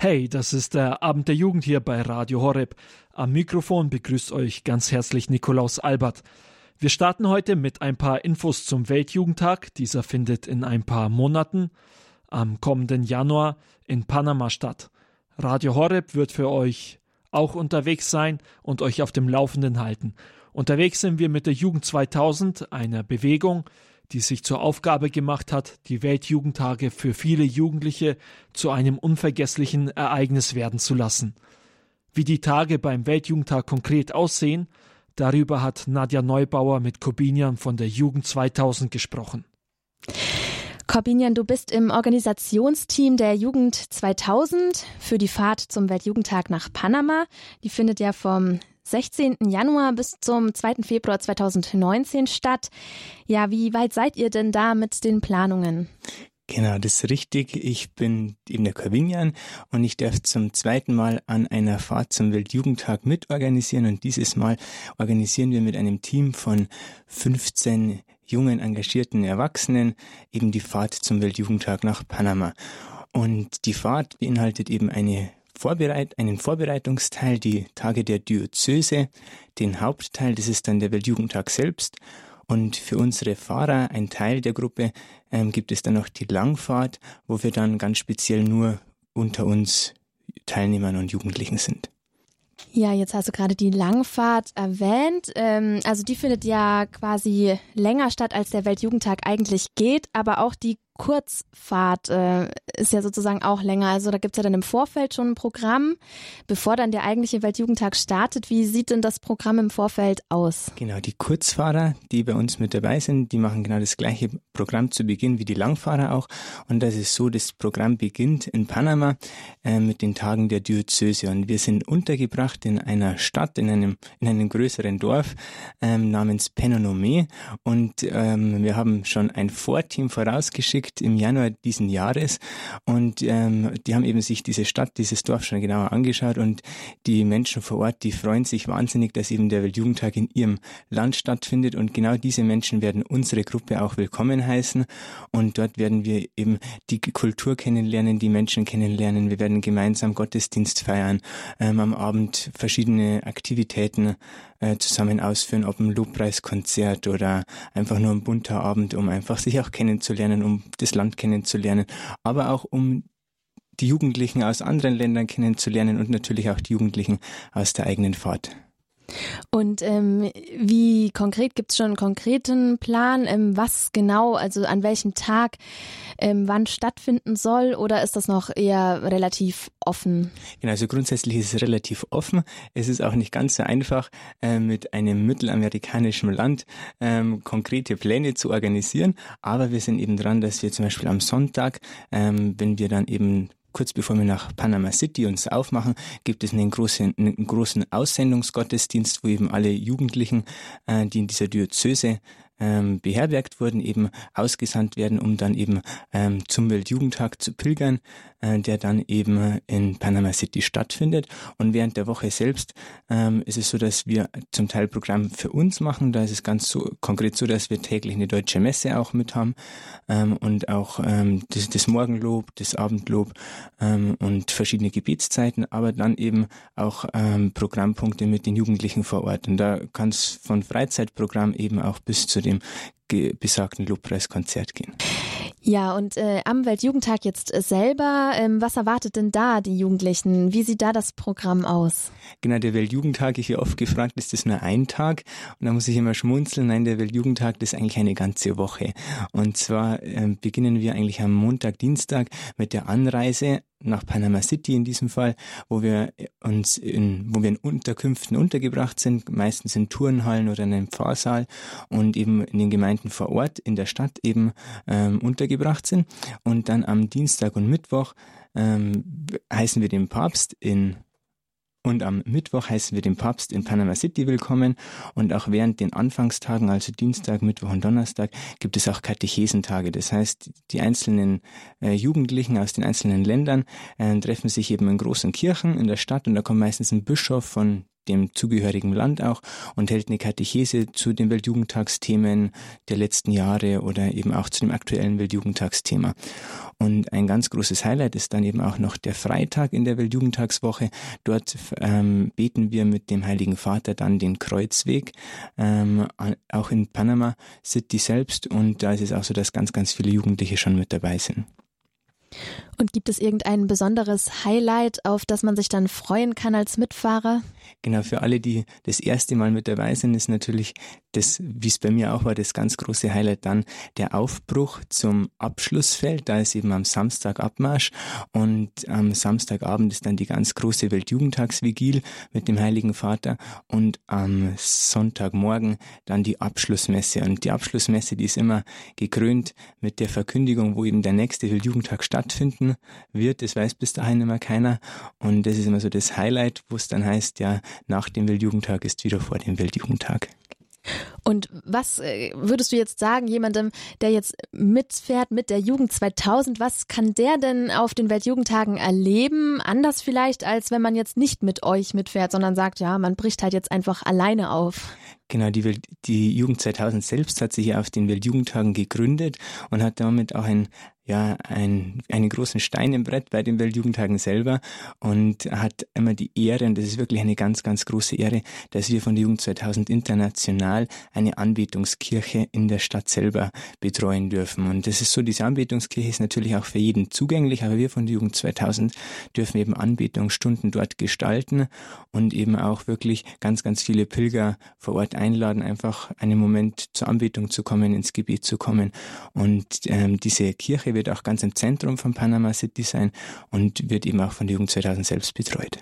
Hey, das ist der Abend der Jugend hier bei Radio Horeb. Am Mikrofon begrüßt euch ganz herzlich Nikolaus Albert. Wir starten heute mit ein paar Infos zum Weltjugendtag. Dieser findet in ein paar Monaten am kommenden Januar in Panama statt. Radio Horeb wird für euch auch unterwegs sein und euch auf dem Laufenden halten. Unterwegs sind wir mit der Jugend 2000, einer Bewegung, die sich zur Aufgabe gemacht hat, die Weltjugendtage für viele Jugendliche zu einem unvergesslichen Ereignis werden zu lassen. Wie die Tage beim Weltjugendtag konkret aussehen, darüber hat Nadja Neubauer mit Kobinian von der Jugend 2000 gesprochen. Corbinian, du bist im Organisationsteam der Jugend 2000 für die Fahrt zum Weltjugendtag nach Panama. Die findet ja vom 16. Januar bis zum 2. Februar 2019 statt. Ja, wie weit seid ihr denn da mit den Planungen? Genau, das ist richtig. Ich bin eben der Corvinian und ich darf zum zweiten Mal an einer Fahrt zum Weltjugendtag mitorganisieren und dieses Mal organisieren wir mit einem Team von 15 jungen, engagierten Erwachsenen eben die Fahrt zum Weltjugendtag nach Panama. Und die Fahrt beinhaltet eben eine Vorbereit einen Vorbereitungsteil, die Tage der Diözese, den Hauptteil, das ist dann der Weltjugendtag selbst. Und für unsere Fahrer, ein Teil der Gruppe, ähm, gibt es dann noch die Langfahrt, wo wir dann ganz speziell nur unter uns Teilnehmern und Jugendlichen sind. Ja, jetzt hast du gerade die Langfahrt erwähnt. Ähm, also die findet ja quasi länger statt, als der Weltjugendtag eigentlich geht, aber auch die Kurzfahrt äh, ist ja sozusagen auch länger. Also da gibt's ja dann im Vorfeld schon ein Programm, bevor dann der eigentliche Weltjugendtag startet. Wie sieht denn das Programm im Vorfeld aus? Genau, die Kurzfahrer, die bei uns mit dabei sind, die machen genau das gleiche Programm zu Beginn wie die Langfahrer auch. Und das ist so, das Programm beginnt in Panama äh, mit den Tagen der Diözese. Und wir sind untergebracht in einer Stadt, in einem, in einem größeren Dorf ähm, namens Penonome. Und ähm, wir haben schon ein Vorteam vorausgeschickt, Projekt im Januar diesen Jahres. Und ähm, die haben eben sich diese Stadt, dieses Dorf schon genauer angeschaut. Und die Menschen vor Ort, die freuen sich wahnsinnig, dass eben der Weltjugendtag in ihrem Land stattfindet. Und genau diese Menschen werden unsere Gruppe auch willkommen heißen. Und dort werden wir eben die Kultur kennenlernen, die Menschen kennenlernen, wir werden gemeinsam Gottesdienst feiern, ähm, am Abend verschiedene Aktivitäten äh, zusammen ausführen, ob ein Lobpreiskonzert oder einfach nur ein bunter Abend, um einfach sich auch kennenzulernen, um das Land kennenzulernen, aber auch um die Jugendlichen aus anderen Ländern kennenzulernen und natürlich auch die Jugendlichen aus der eigenen Fahrt. Und ähm, wie konkret gibt es schon einen konkreten Plan, ähm, was genau, also an welchem Tag, ähm, wann stattfinden soll oder ist das noch eher relativ offen? Genau, also grundsätzlich ist es relativ offen. Es ist auch nicht ganz so einfach, äh, mit einem mittelamerikanischen Land ähm, konkrete Pläne zu organisieren, aber wir sind eben dran, dass wir zum Beispiel am Sonntag, ähm, wenn wir dann eben kurz bevor wir nach Panama City uns aufmachen, gibt es einen großen, einen großen Aussendungsgottesdienst, wo eben alle Jugendlichen, äh, die in dieser Diözese ähm, beherbergt wurden, eben ausgesandt werden, um dann eben ähm, zum Weltjugendtag zu pilgern, äh, der dann eben in Panama City stattfindet. Und während der Woche selbst ähm, ist es so, dass wir zum Teil Programm für uns machen. Da ist es ganz so konkret so, dass wir täglich eine deutsche Messe auch mit haben ähm, und auch ähm, das, das Morgenlob, das Abendlob ähm, und verschiedene Gebetszeiten, aber dann eben auch ähm, Programmpunkte mit den Jugendlichen vor Ort. Und da kann es von Freizeitprogramm eben auch bis zu dem besagten Lobpreiskonzert gehen. Ja, und äh, am Weltjugendtag jetzt äh, selber, ähm, was erwartet denn da die Jugendlichen? Wie sieht da das Programm aus? Genau, der Weltjugendtag, ich werde oft gefragt, ist das nur ein Tag? Und da muss ich immer schmunzeln, nein, der Weltjugendtag, das ist eigentlich eine ganze Woche. Und zwar äh, beginnen wir eigentlich am Montag, Dienstag mit der Anreise nach Panama City in diesem Fall, wo wir uns in, wo wir in Unterkünften untergebracht sind, meistens in Turnhallen oder in einem Pfarrsaal und eben in den Gemeinden vor Ort in der Stadt eben ähm, untergebracht sind. Und dann am Dienstag und Mittwoch ähm, heißen wir den Papst in und am Mittwoch heißen wir den Papst in Panama City willkommen. Und auch während den Anfangstagen, also Dienstag, Mittwoch und Donnerstag, gibt es auch Katechesentage. Das heißt, die einzelnen äh, Jugendlichen aus den einzelnen Ländern äh, treffen sich eben in großen Kirchen in der Stadt und da kommt meistens ein Bischof von dem zugehörigen Land auch und hält eine Katechese zu den Weltjugendtagsthemen der letzten Jahre oder eben auch zu dem aktuellen Weltjugendtagsthema. Und ein ganz großes Highlight ist dann eben auch noch der Freitag in der Weltjugendtagswoche. Dort ähm, beten wir mit dem Heiligen Vater dann den Kreuzweg, ähm, auch in Panama City selbst. Und da ist es auch so, dass ganz, ganz viele Jugendliche schon mit dabei sind. Und gibt es irgendein besonderes Highlight, auf das man sich dann freuen kann als Mitfahrer? Genau, für alle, die das erste Mal mit dabei sind, ist natürlich das, wie es bei mir auch war, das ganz große Highlight dann der Aufbruch zum Abschlussfeld. Da ist eben am Samstag Abmarsch und am Samstagabend ist dann die ganz große Weltjugendtagsvigil mit dem Heiligen Vater und am Sonntagmorgen dann die Abschlussmesse. Und die Abschlussmesse, die ist immer gekrönt mit der Verkündigung, wo eben der nächste Weltjugendtag stattfinden wird. Das weiß bis dahin immer keiner. Und das ist immer so das Highlight, wo es dann heißt, ja, nach dem Weltjugendtag ist wieder vor dem Weltjugendtag. Und was äh, würdest du jetzt sagen, jemandem, der jetzt mitfährt mit der Jugend 2000, was kann der denn auf den Weltjugendtagen erleben? Anders vielleicht, als wenn man jetzt nicht mit euch mitfährt, sondern sagt, ja, man bricht halt jetzt einfach alleine auf. Genau, die, Welt, die Jugend 2000 selbst hat sich ja auf den Weltjugendtagen gegründet und hat damit auch ein ja ein, einen großen Stein im Brett bei den Weltjugendtagen selber und hat immer die Ehre, und das ist wirklich eine ganz, ganz große Ehre, dass wir von der Jugend 2000 international eine Anbetungskirche in der Stadt selber betreuen dürfen. Und das ist so, diese Anbetungskirche ist natürlich auch für jeden zugänglich, aber wir von der Jugend 2000 dürfen eben Anbetungsstunden dort gestalten und eben auch wirklich ganz, ganz viele Pilger vor Ort einladen, einfach einen Moment zur Anbetung zu kommen, ins Gebet zu kommen. Und ähm, diese Kirche wird auch ganz im Zentrum von Panama City sein und wird eben auch von der Jugend 2000 selbst betreut.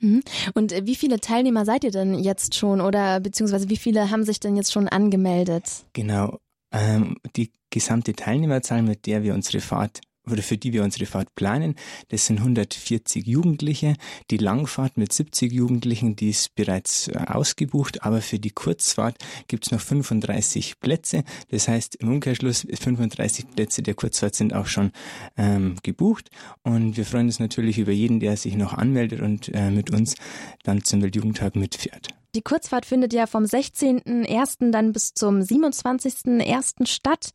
Mhm. Und äh, wie viele Teilnehmer seid ihr denn jetzt schon oder beziehungsweise wie viele haben sich denn jetzt schon angemeldet? Genau. Ähm, die gesamte Teilnehmerzahl, mit der wir unsere Fahrt oder für die wir unsere Fahrt planen. Das sind 140 Jugendliche. Die Langfahrt mit 70 Jugendlichen, die ist bereits äh, ausgebucht, aber für die Kurzfahrt gibt es noch 35 Plätze. Das heißt, im Umkehrschluss 35 Plätze der Kurzfahrt sind auch schon ähm, gebucht. Und wir freuen uns natürlich über jeden, der sich noch anmeldet und äh, mit uns dann zum Weltjugendtag mitfährt. Die Kurzfahrt findet ja vom 16.01. dann bis zum 27.01. statt.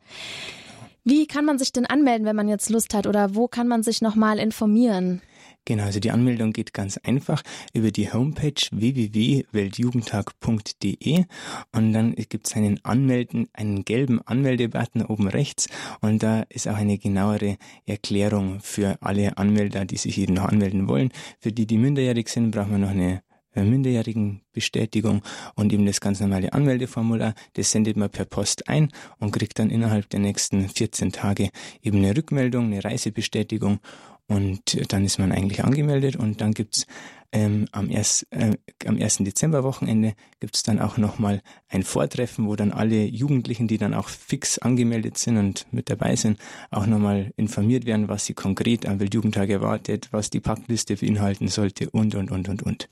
Wie kann man sich denn anmelden, wenn man jetzt Lust hat oder wo kann man sich nochmal informieren? Genau, also die Anmeldung geht ganz einfach über die Homepage www.weltjugendtag.de und dann gibt es einen Anmelden, einen gelben Anmeldebutton oben rechts und da ist auch eine genauere Erklärung für alle Anmelder, die sich eben noch anmelden wollen. Für die, die minderjährig sind, brauchen wir noch eine äh, Minderjährigenbestätigung und eben das ganz normale Anmeldeformular, das sendet man per Post ein und kriegt dann innerhalb der nächsten 14 Tage eben eine Rückmeldung, eine Reisebestätigung und dann ist man eigentlich angemeldet und dann gibt's ähm, am, erst, äh, am 1. Dezember-Wochenende gibt es dann auch nochmal ein Vortreffen, wo dann alle Jugendlichen, die dann auch fix angemeldet sind und mit dabei sind, auch nochmal informiert werden, was sie konkret am Weltjugendtag erwartet, was die Packliste beinhalten sollte und, und, und, und, und.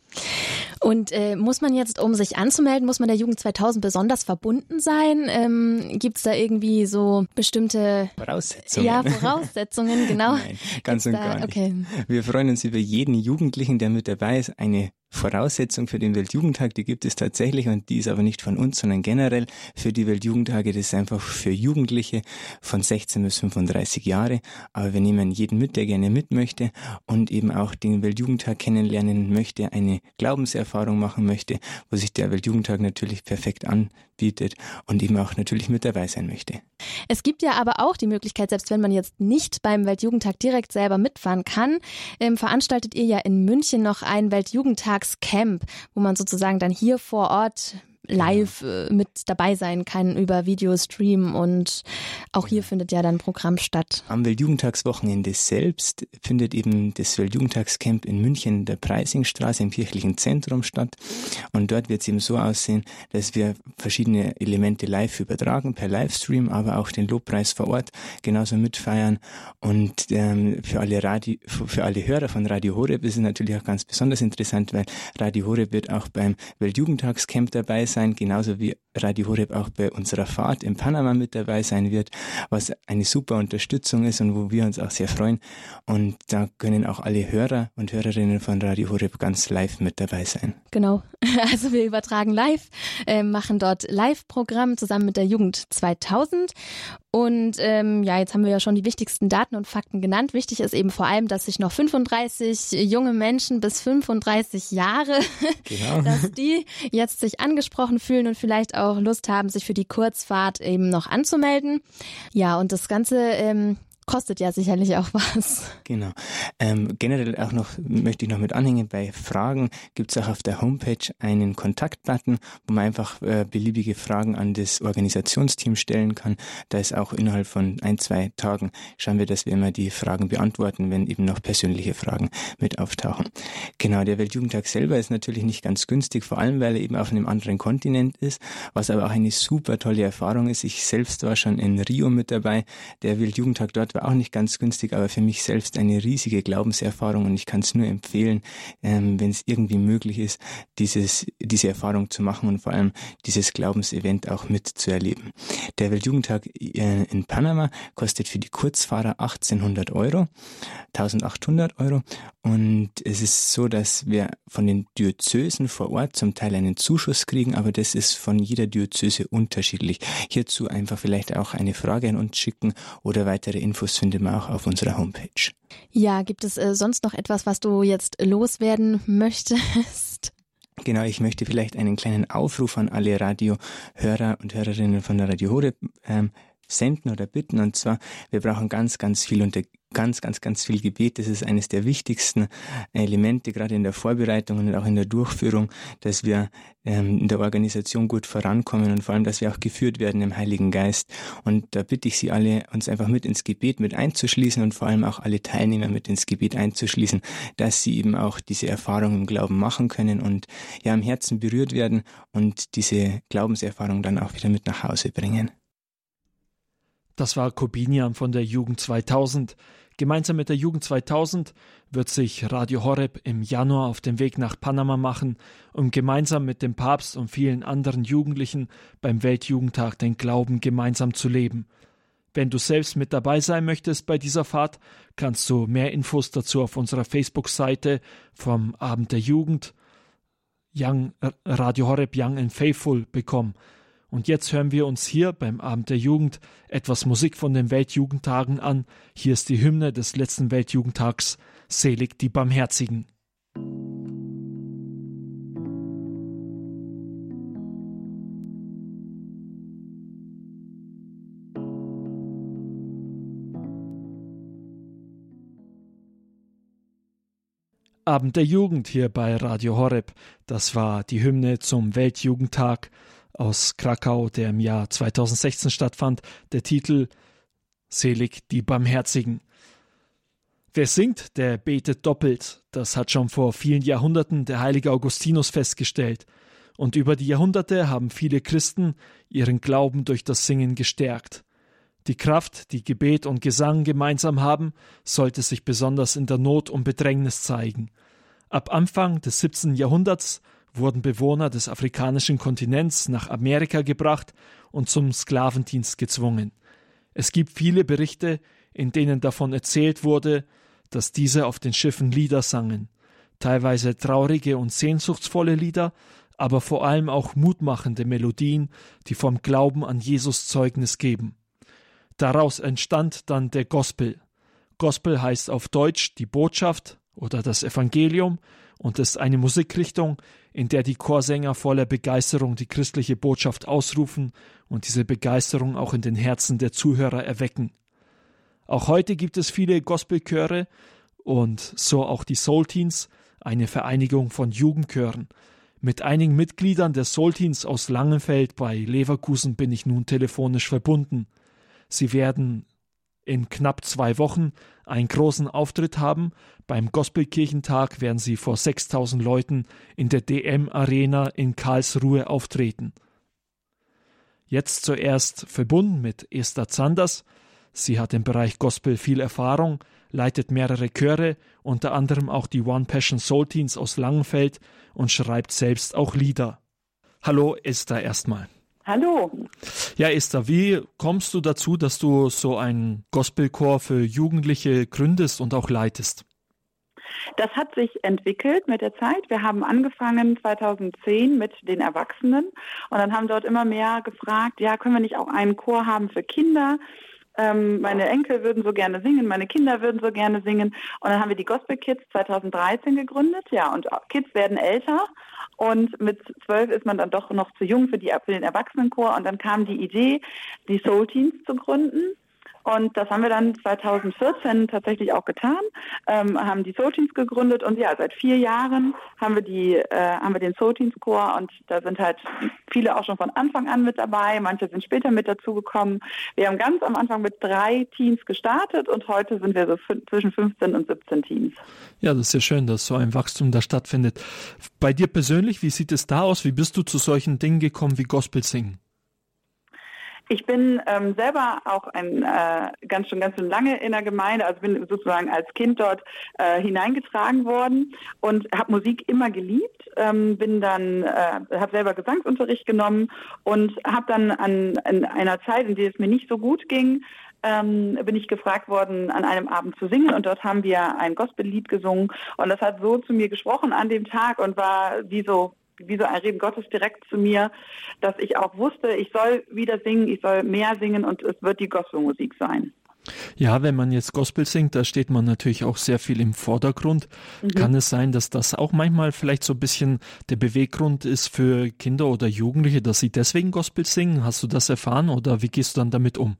Und äh, muss man jetzt, um sich anzumelden, muss man der Jugend 2000 besonders verbunden sein? Ähm, Gibt es da irgendwie so bestimmte Voraussetzungen? Ja, Voraussetzungen, genau. Nein, ganz Gibt's und gar nicht. Okay. Wir freuen uns über jeden Jugendlichen, der mit dabei ist, eine Voraussetzung für den Weltjugendtag, die gibt es tatsächlich und die ist aber nicht von uns, sondern generell für die Weltjugendtage. Das ist einfach für Jugendliche von 16 bis 35 Jahre. Aber wir nehmen jeden mit, der gerne mit möchte und eben auch den Weltjugendtag kennenlernen möchte, eine Glaubenserfahrung machen möchte, wo sich der Weltjugendtag natürlich perfekt anbietet und eben auch natürlich mit dabei sein möchte. Es gibt ja aber auch die Möglichkeit, selbst wenn man jetzt nicht beim Weltjugendtag direkt selber mitfahren kann, ähm, veranstaltet ihr ja in München noch einen Weltjugendtagscamp, wo man sozusagen dann hier vor Ort live äh, mit dabei sein kann über Videostream und auch hier findet ja dann Programm statt. Am Weltjugendtagswochenende selbst findet eben das Weltjugendtagscamp in München der Preisingstraße im kirchlichen Zentrum statt. Und dort wird es eben so aussehen, dass wir verschiedene Elemente live übertragen per Livestream, aber auch den Lobpreis vor Ort genauso mitfeiern. Und ähm, für alle Radio, für alle Hörer von Radio Horeb ist es natürlich auch ganz besonders interessant, weil Radio Horeb wird auch beim Weltjugendtagscamp dabei sein sein, genauso wie Radio Horeb auch bei unserer Fahrt in Panama mit dabei sein wird, was eine super Unterstützung ist und wo wir uns auch sehr freuen. Und da können auch alle Hörer und Hörerinnen von Radio Horeb ganz live mit dabei sein. Genau. Also wir übertragen live, äh, machen dort Live-Programm zusammen mit der Jugend 2000 und ähm, ja, jetzt haben wir ja schon die wichtigsten Daten und Fakten genannt. Wichtig ist eben vor allem, dass sich noch 35 junge Menschen bis 35 Jahre, genau. dass die jetzt sich angesprochen fühlen und vielleicht auch Lust haben, sich für die Kurzfahrt eben noch anzumelden. Ja, und das Ganze ähm, kostet ja sicherlich auch was. Genau. Ähm, generell auch noch möchte ich noch mit anhängen, bei Fragen gibt es auch auf der Homepage einen Kontaktbutton, wo man einfach äh, beliebige Fragen an das Organisationsteam stellen kann. Da ist auch innerhalb von ein, zwei Tagen schauen wir, dass wir immer die Fragen beantworten, wenn eben noch persönliche Fragen mit auftauchen. Genau, der Weltjugendtag selber ist natürlich nicht ganz günstig, vor allem weil er eben auf einem anderen Kontinent ist, was aber auch eine super tolle Erfahrung ist. Ich selbst war schon in Rio mit dabei. Der Weltjugendtag dort war war auch nicht ganz günstig, aber für mich selbst eine riesige Glaubenserfahrung und ich kann es nur empfehlen, ähm, wenn es irgendwie möglich ist, dieses, diese Erfahrung zu machen und vor allem dieses Glaubensevent auch mitzuerleben. Der Weltjugendtag äh, in Panama kostet für die Kurzfahrer 1800 Euro, 1800 Euro und es ist so, dass wir von den Diözesen vor Ort zum Teil einen Zuschuss kriegen, aber das ist von jeder Diözese unterschiedlich. Hierzu einfach vielleicht auch eine Frage an uns schicken oder weitere Infos Infos findet man auch auf unserer Homepage. Ja, gibt es äh, sonst noch etwas, was du jetzt loswerden möchtest? Genau, ich möchte vielleicht einen kleinen Aufruf an alle Radiohörer und Hörerinnen von der Radio Horeb ähm, senden oder bitten. Und zwar, wir brauchen ganz, ganz viel unter ganz, ganz, ganz viel Gebet. Das ist eines der wichtigsten Elemente, gerade in der Vorbereitung und auch in der Durchführung, dass wir ähm, in der Organisation gut vorankommen und vor allem, dass wir auch geführt werden im Heiligen Geist. Und da bitte ich Sie alle, uns einfach mit ins Gebet mit einzuschließen und vor allem auch alle Teilnehmer mit ins Gebet einzuschließen, dass sie eben auch diese Erfahrung im Glauben machen können und ja im Herzen berührt werden und diese Glaubenserfahrung dann auch wieder mit nach Hause bringen. Das war Kobinian von der Jugend 2000. Gemeinsam mit der Jugend 2000 wird sich Radio Horeb im Januar auf den Weg nach Panama machen, um gemeinsam mit dem Papst und vielen anderen Jugendlichen beim Weltjugendtag den Glauben gemeinsam zu leben. Wenn du selbst mit dabei sein möchtest bei dieser Fahrt, kannst du mehr Infos dazu auf unserer Facebook-Seite vom Abend der Jugend Young, Radio Horeb Young and Faithful bekommen. Und jetzt hören wir uns hier beim Abend der Jugend etwas Musik von den Weltjugendtagen an. Hier ist die Hymne des letzten Weltjugendtags. Selig die Barmherzigen. Abend der Jugend hier bei Radio Horeb. Das war die Hymne zum Weltjugendtag aus Krakau, der im Jahr 2016 stattfand. Der Titel Selig die Barmherzigen. Wer singt, der betet doppelt. Das hat schon vor vielen Jahrhunderten der heilige Augustinus festgestellt. Und über die Jahrhunderte haben viele Christen ihren Glauben durch das Singen gestärkt. Die Kraft, die Gebet und Gesang gemeinsam haben, sollte sich besonders in der Not und Bedrängnis zeigen. Ab Anfang des 17. Jahrhunderts wurden Bewohner des afrikanischen Kontinents nach Amerika gebracht und zum Sklavendienst gezwungen. Es gibt viele Berichte, in denen davon erzählt wurde, dass diese auf den Schiffen Lieder sangen, teilweise traurige und sehnsuchtsvolle Lieder, aber vor allem auch mutmachende Melodien, die vom Glauben an Jesus Zeugnis geben. Daraus entstand dann der Gospel. Gospel heißt auf Deutsch die Botschaft oder das Evangelium und ist eine Musikrichtung, in der die Chorsänger voller Begeisterung die christliche Botschaft ausrufen und diese Begeisterung auch in den Herzen der Zuhörer erwecken. Auch heute gibt es viele Gospelchöre und so auch die Soul Teens, eine Vereinigung von Jugendchören. Mit einigen Mitgliedern der Soul Teens aus Langenfeld bei Leverkusen bin ich nun telefonisch verbunden. Sie werden in knapp zwei Wochen einen großen Auftritt haben. Beim Gospelkirchentag werden sie vor 6000 Leuten in der DM Arena in Karlsruhe auftreten. Jetzt zuerst verbunden mit Esther Zanders. Sie hat im Bereich Gospel viel Erfahrung, leitet mehrere Chöre, unter anderem auch die One Passion Soul Teens aus Langenfeld und schreibt selbst auch Lieder. Hallo Esther erstmal. Hallo. Ja, Esther, wie kommst du dazu, dass du so einen Gospelchor für Jugendliche gründest und auch leitest? Das hat sich entwickelt mit der Zeit. Wir haben angefangen 2010 mit den Erwachsenen und dann haben dort immer mehr gefragt, ja, können wir nicht auch einen Chor haben für Kinder? Ähm, meine Enkel würden so gerne singen, meine Kinder würden so gerne singen. Und dann haben wir die Gospel Kids 2013 gegründet. Ja, und Kids werden älter. Und mit zwölf ist man dann doch noch zu jung für, die, für den Erwachsenenchor. Und dann kam die Idee, die Soul Teens zu gründen. Und das haben wir dann 2014 tatsächlich auch getan, ähm, haben die Soul Teams gegründet und ja, seit vier Jahren haben wir die, äh, haben wir den Soul Teams Chor und da sind halt viele auch schon von Anfang an mit dabei, manche sind später mit dazugekommen. Wir haben ganz am Anfang mit drei Teams gestartet und heute sind wir so zwischen 15 und 17 Teams. Ja, das ist ja schön, dass so ein Wachstum da stattfindet. Bei dir persönlich, wie sieht es da aus? Wie bist du zu solchen Dingen gekommen wie Gospel singen? Ich bin ähm, selber auch ein äh, ganz schon ganz schon lange in der Gemeinde, also bin sozusagen als Kind dort äh, hineingetragen worden und habe Musik immer geliebt. Ähm, bin dann äh, habe selber Gesangsunterricht genommen und habe dann an, an einer Zeit, in der es mir nicht so gut ging, ähm, bin ich gefragt worden, an einem Abend zu singen und dort haben wir ein Gospellied gesungen und das hat so zu mir gesprochen an dem Tag und war wie so wie so ein Reden Gottes direkt zu mir, dass ich auch wusste, ich soll wieder singen, ich soll mehr singen und es wird die Gospelmusik sein. Ja, wenn man jetzt Gospel singt, da steht man natürlich auch sehr viel im Vordergrund. Mhm. Kann es sein, dass das auch manchmal vielleicht so ein bisschen der Beweggrund ist für Kinder oder Jugendliche, dass sie deswegen Gospel singen? Hast du das erfahren oder wie gehst du dann damit um?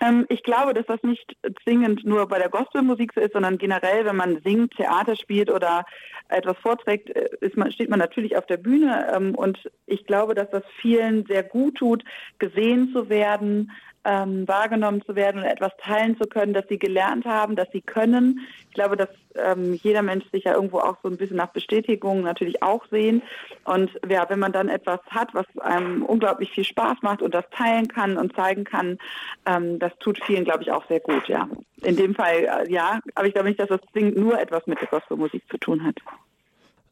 Ähm, ich glaube, dass das nicht zwingend nur bei der Gospelmusik so ist, sondern generell, wenn man singt, Theater spielt oder etwas vorträgt, äh, man, steht man natürlich auf der Bühne. Ähm, und ich glaube, dass das vielen sehr gut tut, gesehen zu werden, ähm, wahrgenommen zu werden und etwas teilen zu können, das sie gelernt haben, dass sie können. Ich glaube, dass ähm, jeder Mensch sich ja irgendwo auch so ein bisschen nach Bestätigung natürlich auch sehen. Und ja, wenn man dann etwas hat, was einem unglaublich viel Spaß macht und das teilen kann und zeigen kann, ähm, das tut vielen, glaube ich, auch sehr gut, ja. In dem Fall, äh, ja, aber ich glaube nicht, dass das zwingend nur etwas mit der Gospelmusik zu tun hat.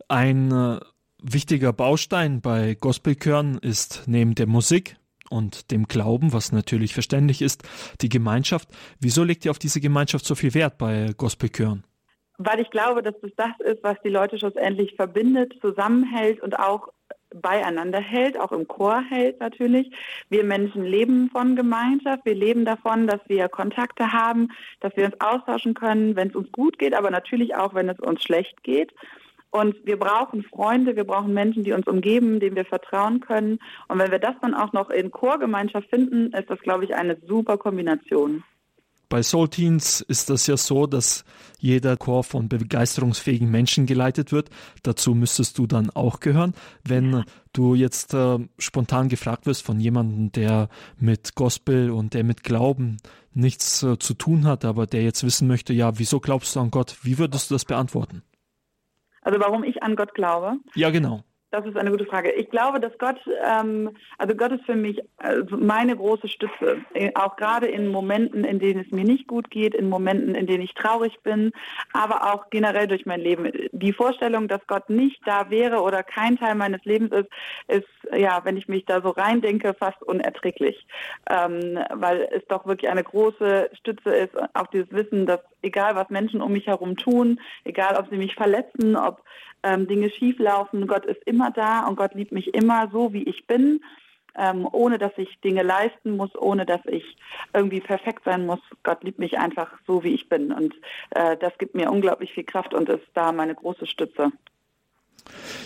Ein äh, wichtiger Baustein bei Gospelchören ist neben der Musik und dem Glauben, was natürlich verständlich ist, die Gemeinschaft. Wieso legt ihr auf diese Gemeinschaft so viel Wert bei Gospelchören? Weil ich glaube, dass es das ist, was die Leute schlussendlich verbindet, zusammenhält und auch beieinander hält, auch im Chor hält natürlich. Wir Menschen leben von Gemeinschaft, wir leben davon, dass wir Kontakte haben, dass wir uns austauschen können, wenn es uns gut geht, aber natürlich auch, wenn es uns schlecht geht. Und wir brauchen Freunde, wir brauchen Menschen, die uns umgeben, denen wir vertrauen können. Und wenn wir das dann auch noch in Chorgemeinschaft finden, ist das, glaube ich, eine super Kombination. Bei Soul Teens ist das ja so, dass jeder Chor von begeisterungsfähigen Menschen geleitet wird. Dazu müsstest du dann auch gehören. Wenn ja. du jetzt äh, spontan gefragt wirst von jemandem, der mit Gospel und der mit Glauben nichts äh, zu tun hat, aber der jetzt wissen möchte, ja, wieso glaubst du an Gott? Wie würdest du das beantworten? Also warum ich an Gott glaube? Ja, genau. Das ist eine gute Frage. Ich glaube, dass Gott, ähm, also Gott ist für mich also meine große Stütze. Auch gerade in Momenten, in denen es mir nicht gut geht, in Momenten, in denen ich traurig bin, aber auch generell durch mein Leben. Die Vorstellung, dass Gott nicht da wäre oder kein Teil meines Lebens ist, ist, ja, wenn ich mich da so reindenke, fast unerträglich. Ähm, weil es doch wirklich eine große Stütze ist, auch dieses Wissen, dass egal was Menschen um mich herum tun, egal ob sie mich verletzen, ob ähm, Dinge schieflaufen. Gott ist immer da und Gott liebt mich immer so, wie ich bin, ähm, ohne dass ich Dinge leisten muss, ohne dass ich irgendwie perfekt sein muss. Gott liebt mich einfach so, wie ich bin. Und äh, das gibt mir unglaublich viel Kraft und ist da meine große Stütze.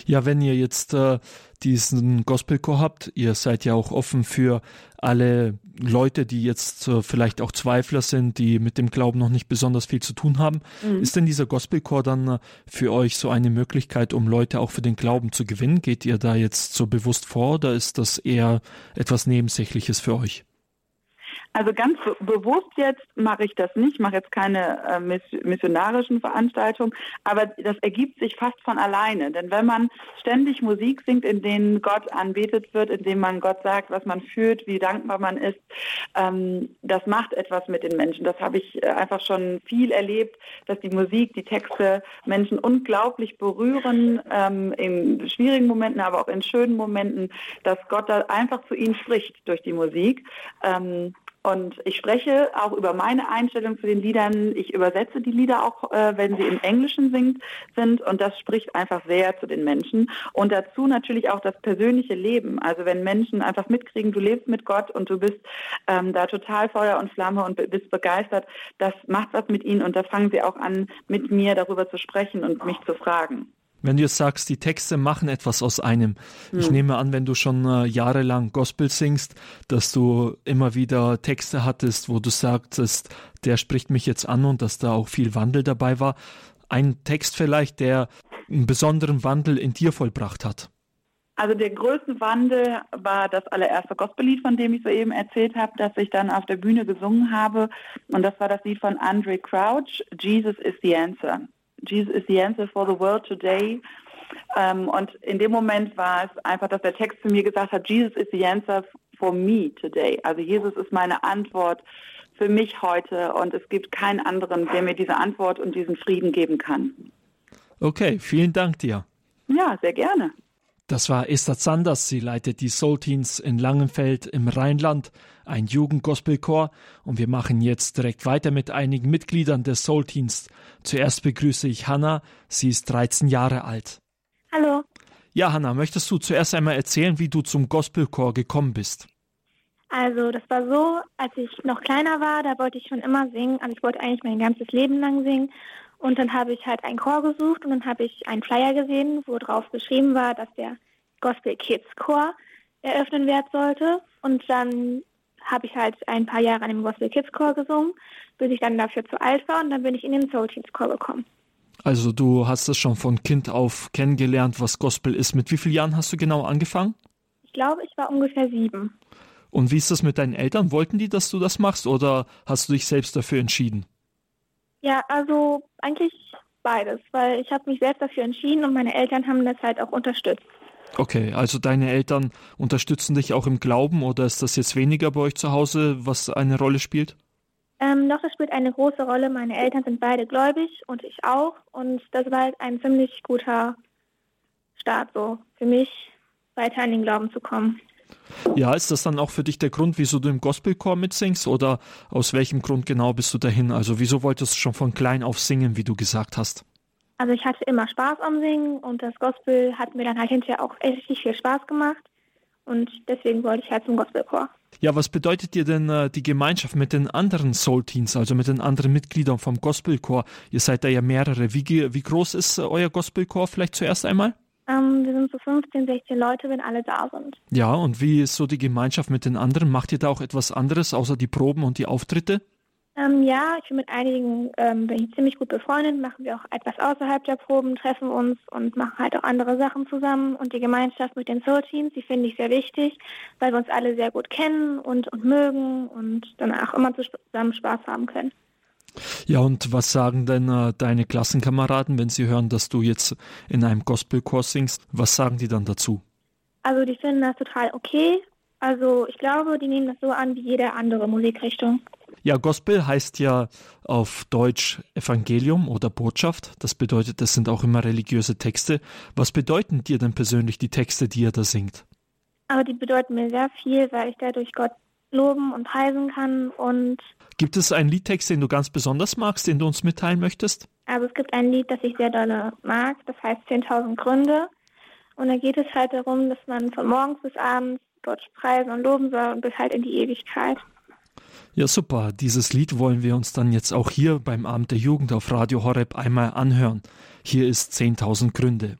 Ja, wenn ihr jetzt äh, diesen Gospelchor habt, ihr seid ja auch offen für alle Leute, die jetzt äh, vielleicht auch Zweifler sind, die mit dem Glauben noch nicht besonders viel zu tun haben. Mhm. Ist denn dieser Gospelchor dann äh, für euch so eine Möglichkeit, um Leute auch für den Glauben zu gewinnen? Geht ihr da jetzt so bewusst vor oder ist das eher etwas Nebensächliches für euch? Also ganz bewusst jetzt mache ich das nicht, mache jetzt keine äh, missionarischen Veranstaltungen, aber das ergibt sich fast von alleine. Denn wenn man ständig Musik singt, in denen Gott anbetet wird, in dem man Gott sagt, was man fühlt, wie dankbar man ist, ähm, das macht etwas mit den Menschen. Das habe ich äh, einfach schon viel erlebt, dass die Musik, die Texte Menschen unglaublich berühren, ähm, in schwierigen Momenten, aber auch in schönen Momenten, dass Gott da einfach zu ihnen spricht durch die Musik. Ähm, und ich spreche auch über meine Einstellung zu den Liedern. Ich übersetze die Lieder auch, äh, wenn sie im Englischen singt, sind. Und das spricht einfach sehr zu den Menschen. Und dazu natürlich auch das persönliche Leben. Also wenn Menschen einfach mitkriegen, du lebst mit Gott und du bist ähm, da total Feuer und Flamme und bist begeistert, das macht was mit ihnen. Und da fangen sie auch an, mit mir darüber zu sprechen und mich zu fragen. Wenn du jetzt sagst, die Texte machen etwas aus einem. Hm. Ich nehme an, wenn du schon äh, jahrelang Gospel singst, dass du immer wieder Texte hattest, wo du sagtest, der spricht mich jetzt an und dass da auch viel Wandel dabei war. Ein Text vielleicht, der einen besonderen Wandel in dir vollbracht hat. Also der größte Wandel war das allererste Gospellied, von dem ich soeben erzählt habe, das ich dann auf der Bühne gesungen habe. Und das war das Lied von Andre Crouch, Jesus is the Answer. Jesus is the answer for the world today. Ähm, und in dem Moment war es einfach, dass der Text zu mir gesagt hat, Jesus is the answer for me today. Also Jesus ist meine Antwort für mich heute und es gibt keinen anderen, der mir diese Antwort und diesen Frieden geben kann. Okay, vielen Dank dir. Ja, sehr gerne. Das war Esther Zanders. Sie leitet die Soul Teens in Langenfeld im Rheinland, ein Jugendgospelchor. Und wir machen jetzt direkt weiter mit einigen Mitgliedern des Soul Teens. Zuerst begrüße ich Hanna. Sie ist 13 Jahre alt. Hallo. Ja, Hanna, möchtest du zuerst einmal erzählen, wie du zum Gospelchor gekommen bist? Also, das war so, als ich noch kleiner war, da wollte ich schon immer singen. Also, ich wollte eigentlich mein ganzes Leben lang singen. Und dann habe ich halt einen Chor gesucht und dann habe ich einen Flyer gesehen, wo drauf geschrieben war, dass der Gospel Kids Chor eröffnen werden sollte. Und dann habe ich halt ein paar Jahre an dem Gospel Kids Chor gesungen, bis ich dann dafür zu alt war und dann bin ich in den Soul Teens Chor gekommen. Also du hast es schon von Kind auf kennengelernt, was Gospel ist. Mit wie vielen Jahren hast du genau angefangen? Ich glaube, ich war ungefähr sieben. Und wie ist das mit deinen Eltern? Wollten die, dass du das machst oder hast du dich selbst dafür entschieden? Ja, also eigentlich beides, weil ich habe mich selbst dafür entschieden und meine Eltern haben das halt auch unterstützt. Okay, also deine Eltern unterstützen dich auch im Glauben oder ist das jetzt weniger bei euch zu Hause, was eine Rolle spielt? Ähm, doch, das spielt eine große Rolle. Meine Eltern sind beide gläubig und ich auch. Und das war halt ein ziemlich guter Start so für mich, weiter in den Glauben zu kommen. Ja, ist das dann auch für dich der Grund, wieso du im Gospelchor mitsingst oder aus welchem Grund genau bist du dahin? Also wieso wolltest du schon von klein auf singen, wie du gesagt hast? Also ich hatte immer Spaß am Singen und das Gospel hat mir dann halt hinterher auch richtig viel Spaß gemacht und deswegen wollte ich halt zum Gospelchor. Ja, was bedeutet dir denn äh, die Gemeinschaft mit den anderen Soul Teens, also mit den anderen Mitgliedern vom Gospelchor? Ihr seid da ja mehrere. Wie, wie groß ist äh, euer Gospelchor vielleicht zuerst einmal? Ähm, wir sind so 15, 16 Leute, wenn alle da sind. Ja, und wie ist so die Gemeinschaft mit den anderen? Macht ihr da auch etwas anderes außer die Proben und die Auftritte? Ähm, ja, ich bin mit einigen ähm, bin ich ziemlich gut befreundet, machen wir auch etwas außerhalb der Proben, treffen uns und machen halt auch andere Sachen zusammen. Und die Gemeinschaft mit den Soul Teams, die finde ich sehr wichtig, weil wir uns alle sehr gut kennen und, und mögen und dann auch immer zusammen Spaß haben können. Ja, und was sagen denn äh, deine Klassenkameraden, wenn sie hören, dass du jetzt in einem Gospelchor singst? Was sagen die dann dazu? Also die finden das total okay. Also ich glaube, die nehmen das so an wie jede andere Musikrichtung. Ja, Gospel heißt ja auf Deutsch Evangelium oder Botschaft. Das bedeutet, das sind auch immer religiöse Texte. Was bedeuten dir denn persönlich die Texte, die ihr da singt? Aber die bedeuten mir sehr viel, weil ich dadurch Gott loben und preisen kann und Gibt es einen Liedtext, den du ganz besonders magst, den du uns mitteilen möchtest? Also es gibt ein Lied, das ich sehr doll mag, das heißt 10.000 Gründe. Und da geht es halt darum, dass man von morgens bis abends Gott preisen und loben soll und bis halt in die Ewigkeit. Ja, super. Dieses Lied wollen wir uns dann jetzt auch hier beim Abend der Jugend auf Radio Horeb einmal anhören. Hier ist 10.000 Gründe.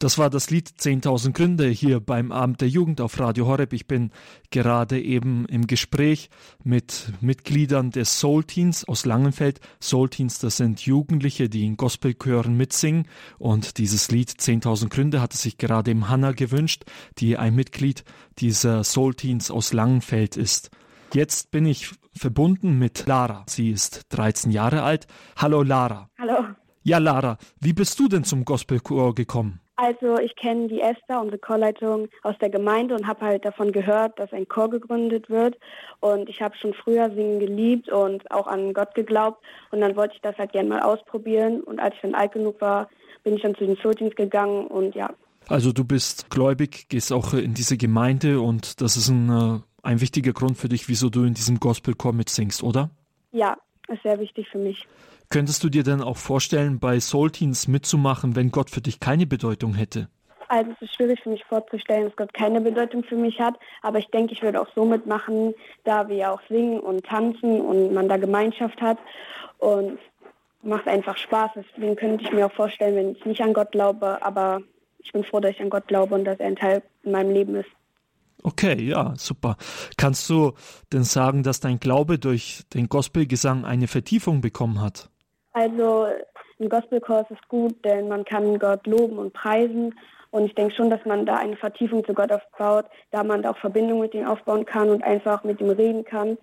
Das war das Lied 10.000 Gründe hier beim Abend der Jugend auf Radio Horeb. Ich bin gerade eben im Gespräch mit Mitgliedern des Soul Teens aus Langenfeld. Soul Teens, das sind Jugendliche, die in Gospelchören mitsingen. Und dieses Lied 10.000 Gründe hatte sich gerade eben Hannah gewünscht, die ein Mitglied dieser Soul Teens aus Langenfeld ist. Jetzt bin ich verbunden mit Lara. Sie ist 13 Jahre alt. Hallo Lara. Hallo. Ja, Lara, wie bist du denn zum Gospelchor gekommen? Also ich kenne die Esther, unsere Chorleitung aus der Gemeinde und habe halt davon gehört, dass ein Chor gegründet wird. Und ich habe schon früher singen geliebt und auch an Gott geglaubt. Und dann wollte ich das halt gerne mal ausprobieren. Und als ich dann alt genug war, bin ich dann zu den Soulteams gegangen und ja. Also du bist gläubig, gehst auch in diese Gemeinde und das ist ein, äh, ein wichtiger Grund für dich, wieso du in diesem Gospelchor mitsingst, oder? Ja, ist sehr wichtig für mich. Könntest du dir denn auch vorstellen, bei Soul Teens mitzumachen, wenn Gott für dich keine Bedeutung hätte? Also es ist schwierig für mich vorzustellen, dass Gott keine Bedeutung für mich hat, aber ich denke, ich würde auch so mitmachen, da wir auch singen und tanzen und man da Gemeinschaft hat und macht einfach Spaß. Deswegen könnte ich mir auch vorstellen, wenn ich nicht an Gott glaube, aber ich bin froh, dass ich an Gott glaube und dass er ein Teil in meinem Leben ist. Okay, ja, super. Kannst du denn sagen, dass dein Glaube durch den Gospelgesang eine Vertiefung bekommen hat? Also ein Gospelchor ist gut, denn man kann Gott loben und preisen. Und ich denke schon, dass man da eine Vertiefung zu Gott aufbaut, da man da auch Verbindung mit ihm aufbauen kann und einfach mit ihm reden kann.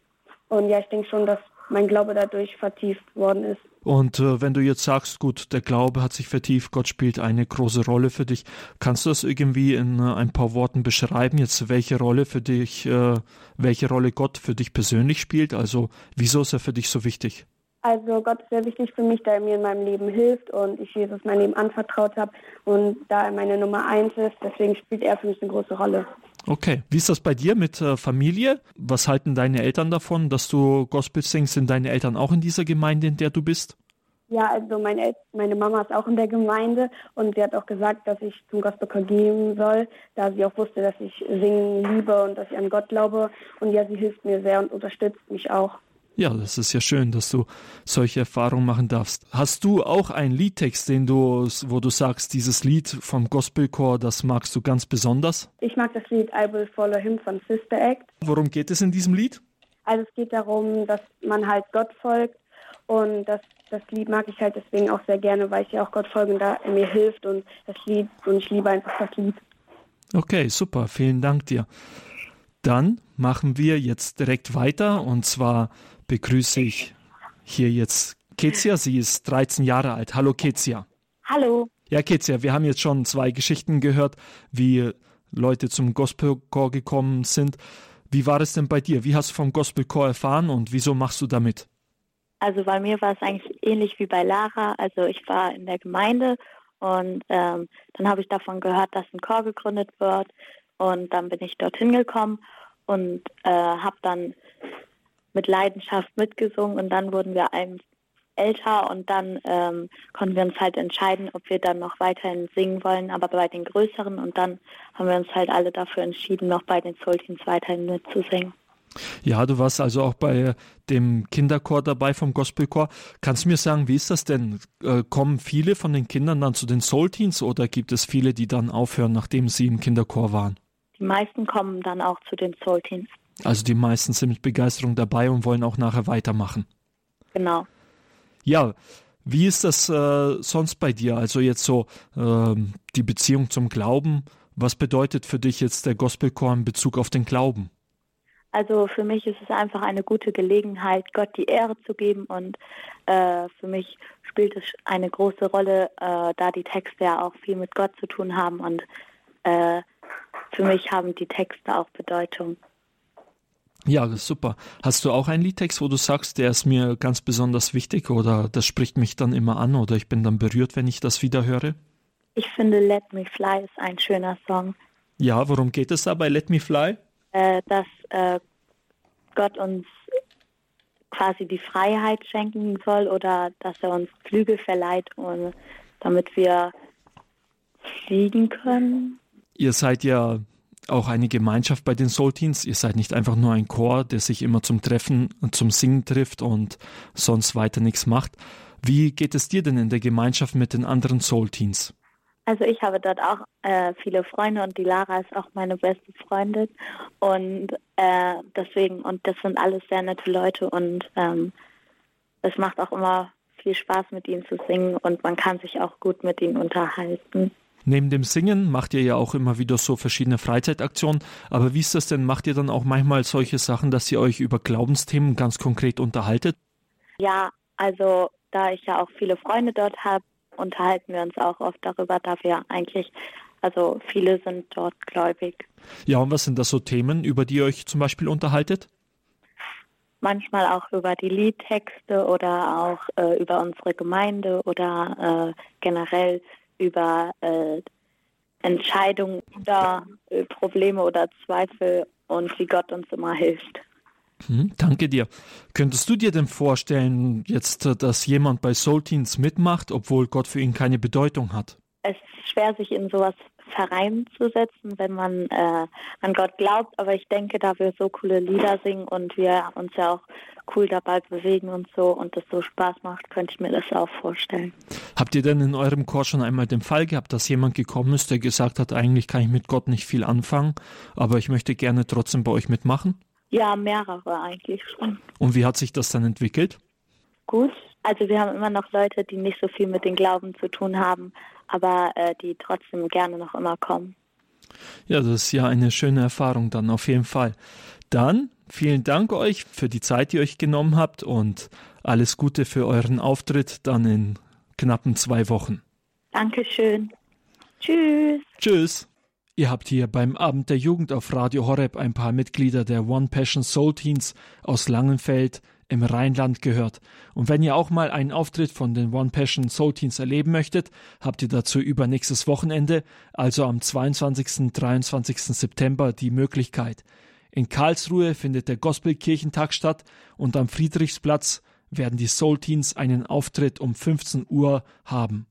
Und ja, ich denke schon, dass mein Glaube dadurch vertieft worden ist. Und äh, wenn du jetzt sagst, gut, der Glaube hat sich vertieft, Gott spielt eine große Rolle für dich, kannst du das irgendwie in äh, ein paar Worten beschreiben, jetzt welche Rolle für dich, äh, welche Rolle Gott für dich persönlich spielt? Also wieso ist er für dich so wichtig? Also Gott ist sehr wichtig für mich, da er mir in meinem Leben hilft und ich Jesus mein Leben anvertraut habe und da er meine Nummer eins ist, deswegen spielt er für mich eine große Rolle. Okay, wie ist das bei dir mit äh, Familie? Was halten deine Eltern davon, dass du Gospel singst? Sind deine Eltern auch in dieser Gemeinde, in der du bist? Ja, also meine, El meine Mama ist auch in der Gemeinde und sie hat auch gesagt, dass ich zum Gospelchor gehen soll, da sie auch wusste, dass ich singen liebe und dass ich an Gott glaube. Und ja, sie hilft mir sehr und unterstützt mich auch. Ja, das ist ja schön, dass du solche Erfahrungen machen darfst. Hast du auch einen Liedtext, den du, wo du sagst, dieses Lied vom Gospelchor, das magst du ganz besonders? Ich mag das Lied I Will Follow Him von Sister Act. Worum geht es in diesem Lied? Also es geht darum, dass man halt Gott folgt und das, das Lied mag ich halt deswegen auch sehr gerne, weil ich ja auch Gott folge und da mir hilft und das Lied und ich liebe einfach das Lied. Okay, super, vielen Dank dir. Dann machen wir jetzt direkt weiter und zwar begrüße ich hier jetzt Kezia. Sie ist 13 Jahre alt. Hallo Kezia. Hallo. Ja, Kezia, wir haben jetzt schon zwei Geschichten gehört, wie Leute zum Gospelchor gekommen sind. Wie war es denn bei dir? Wie hast du vom Gospelchor erfahren und wieso machst du damit? Also bei mir war es eigentlich ähnlich wie bei Lara. Also ich war in der Gemeinde und ähm, dann habe ich davon gehört, dass ein Chor gegründet wird und dann bin ich dorthin gekommen und äh, habe dann mit Leidenschaft mitgesungen und dann wurden wir einem älter und dann ähm, konnten wir uns halt entscheiden, ob wir dann noch weiterhin singen wollen, aber bei den größeren und dann haben wir uns halt alle dafür entschieden, noch bei den Soulteens weiterhin mitzusingen. Ja, du warst also auch bei dem Kinderchor dabei vom Gospelchor. Kannst du mir sagen, wie ist das denn? Äh, kommen viele von den Kindern dann zu den Soulteens oder gibt es viele, die dann aufhören, nachdem sie im Kinderchor waren? Die meisten kommen dann auch zu den Soulteens. Also die meisten sind mit Begeisterung dabei und wollen auch nachher weitermachen. Genau. Ja, wie ist das äh, sonst bei dir? Also jetzt so äh, die Beziehung zum Glauben. Was bedeutet für dich jetzt der Gospelchor in Bezug auf den Glauben? Also für mich ist es einfach eine gute Gelegenheit, Gott die Ehre zu geben und äh, für mich spielt es eine große Rolle, äh, da die Texte ja auch viel mit Gott zu tun haben und äh, für mich haben die Texte auch Bedeutung. Ja, das ist super. Hast du auch einen Liedtext, wo du sagst, der ist mir ganz besonders wichtig oder das spricht mich dann immer an oder ich bin dann berührt, wenn ich das wieder höre? Ich finde Let Me Fly ist ein schöner Song. Ja, worum geht es da bei Let Me Fly? Äh, dass äh, Gott uns quasi die Freiheit schenken soll oder dass er uns Flügel verleiht, und, damit wir fliegen können. Ihr seid ja auch eine Gemeinschaft bei den Soul Teens. Ihr seid nicht einfach nur ein Chor, der sich immer zum Treffen und zum Singen trifft und sonst weiter nichts macht. Wie geht es dir denn in der Gemeinschaft mit den anderen Soul Teens? Also ich habe dort auch äh, viele Freunde und die Lara ist auch meine beste Freundin und äh, deswegen und das sind alles sehr nette Leute und ähm, es macht auch immer viel Spaß mit ihnen zu singen und man kann sich auch gut mit ihnen unterhalten. Neben dem Singen macht ihr ja auch immer wieder so verschiedene Freizeitaktionen. Aber wie ist das denn? Macht ihr dann auch manchmal solche Sachen, dass ihr euch über Glaubensthemen ganz konkret unterhaltet? Ja, also da ich ja auch viele Freunde dort habe, unterhalten wir uns auch oft darüber, da wir eigentlich, also viele sind dort gläubig. Ja, und was sind das so Themen, über die ihr euch zum Beispiel unterhaltet? Manchmal auch über die Liedtexte oder auch äh, über unsere Gemeinde oder äh, generell über äh, Entscheidungen oder äh, Probleme oder Zweifel und wie Gott uns immer hilft. Hm, danke dir. Könntest du dir denn vorstellen, jetzt, äh, dass jemand bei Soul Teens mitmacht, obwohl Gott für ihn keine Bedeutung hat? Es ist schwer, sich in sowas Verein zu setzen, wenn man äh, an Gott glaubt. Aber ich denke, da wir so coole Lieder singen und wir uns ja auch cool dabei bewegen und so und das so Spaß macht, könnte ich mir das auch vorstellen. Habt ihr denn in eurem Chor schon einmal den Fall gehabt, dass jemand gekommen ist, der gesagt hat, eigentlich kann ich mit Gott nicht viel anfangen, aber ich möchte gerne trotzdem bei euch mitmachen? Ja, mehrere eigentlich schon. Und wie hat sich das dann entwickelt? Gut. Also wir haben immer noch Leute, die nicht so viel mit dem Glauben zu tun haben, aber äh, die trotzdem gerne noch immer kommen. Ja, das ist ja eine schöne Erfahrung dann auf jeden Fall. Dann vielen Dank euch für die Zeit, die ihr euch genommen habt und alles Gute für euren Auftritt dann in knappen zwei Wochen. Dankeschön. Tschüss. Tschüss. Ihr habt hier beim Abend der Jugend auf Radio Horeb ein paar Mitglieder der One Passion Soul Teens aus Langenfeld, im Rheinland gehört. Und wenn ihr auch mal einen Auftritt von den One Passion Soul Teens erleben möchtet, habt ihr dazu übernächstes Wochenende, also am 22. 23. September, die Möglichkeit. In Karlsruhe findet der Gospelkirchentag statt und am Friedrichsplatz werden die Soul Teens einen Auftritt um 15 Uhr haben.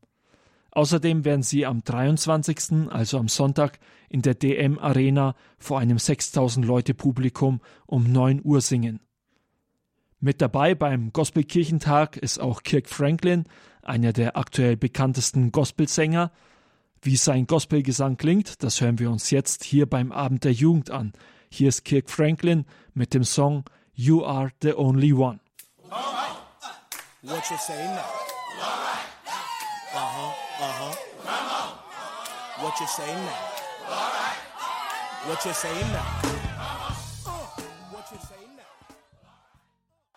Außerdem werden sie am 23., also am Sonntag, in der DM Arena vor einem 6000 Leute Publikum um 9 Uhr singen. Mit dabei beim Gospelkirchentag ist auch Kirk Franklin, einer der aktuell bekanntesten Gospelsänger. Wie sein Gospelgesang klingt, das hören wir uns jetzt hier beim Abend der Jugend an. Hier ist Kirk Franklin mit dem Song You Are the Only One. What you say now? Uh-huh, uh-huh. What you say now? What you say now?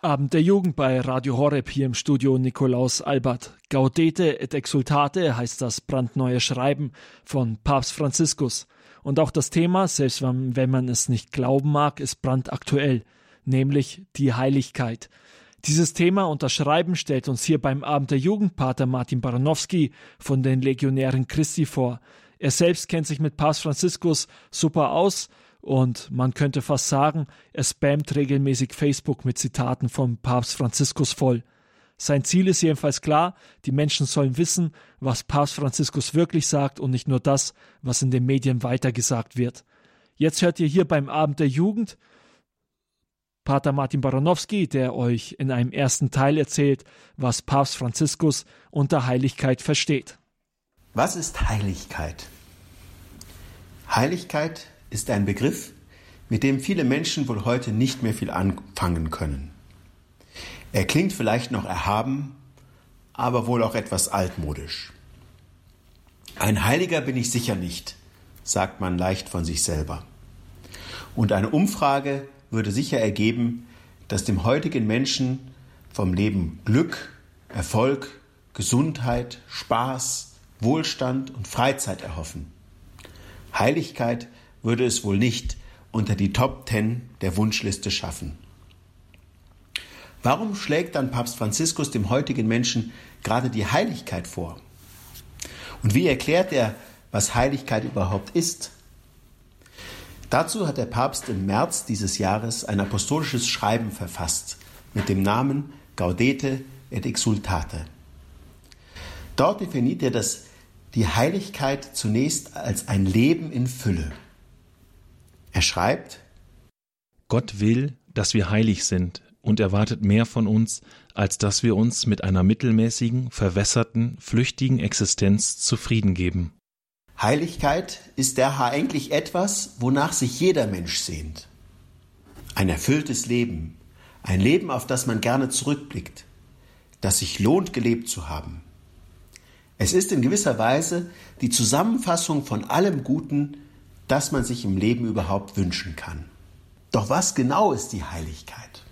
Abend der Jugend bei Radio Horeb hier im Studio Nikolaus Albert. Gaudete et exultate heißt das brandneue Schreiben von Papst Franziskus. Und auch das Thema, selbst wenn man es nicht glauben mag, ist brandaktuell, nämlich die Heiligkeit. Dieses Thema und das Schreiben stellt uns hier beim Abend der Jugend Pater Martin Baranowski von den Legionären Christi vor. Er selbst kennt sich mit Papst Franziskus super aus und man könnte fast sagen, er spammt regelmäßig Facebook mit Zitaten von Papst Franziskus voll. Sein Ziel ist jedenfalls klar, die Menschen sollen wissen, was Papst Franziskus wirklich sagt und nicht nur das, was in den Medien weitergesagt wird. Jetzt hört ihr hier beim Abend der Jugend Pater Martin Baranowski, der euch in einem ersten Teil erzählt, was Papst Franziskus unter Heiligkeit versteht. Was ist Heiligkeit? Heiligkeit ist ein Begriff, mit dem viele Menschen wohl heute nicht mehr viel anfangen können. Er klingt vielleicht noch erhaben, aber wohl auch etwas altmodisch. Ein Heiliger bin ich sicher nicht, sagt man leicht von sich selber. Und eine Umfrage würde sicher ergeben, dass dem heutigen Menschen vom Leben Glück, Erfolg, Gesundheit, Spaß, Wohlstand und Freizeit erhoffen. Heiligkeit würde es wohl nicht unter die Top Ten der Wunschliste schaffen. Warum schlägt dann Papst Franziskus dem heutigen Menschen gerade die Heiligkeit vor? Und wie erklärt er, was Heiligkeit überhaupt ist? Dazu hat der Papst im März dieses Jahres ein apostolisches Schreiben verfasst mit dem Namen Gaudete et Exultate. Dort definiert er das, die Heiligkeit zunächst als ein Leben in Fülle. Er schreibt, Gott will, dass wir heilig sind und erwartet mehr von uns, als dass wir uns mit einer mittelmäßigen, verwässerten, flüchtigen Existenz zufrieden geben. Heiligkeit ist daher eigentlich etwas, wonach sich jeder Mensch sehnt. Ein erfülltes Leben, ein Leben, auf das man gerne zurückblickt, das sich lohnt, gelebt zu haben. Es ist in gewisser Weise die Zusammenfassung von allem Guten, das man sich im Leben überhaupt wünschen kann. Doch was genau ist die Heiligkeit?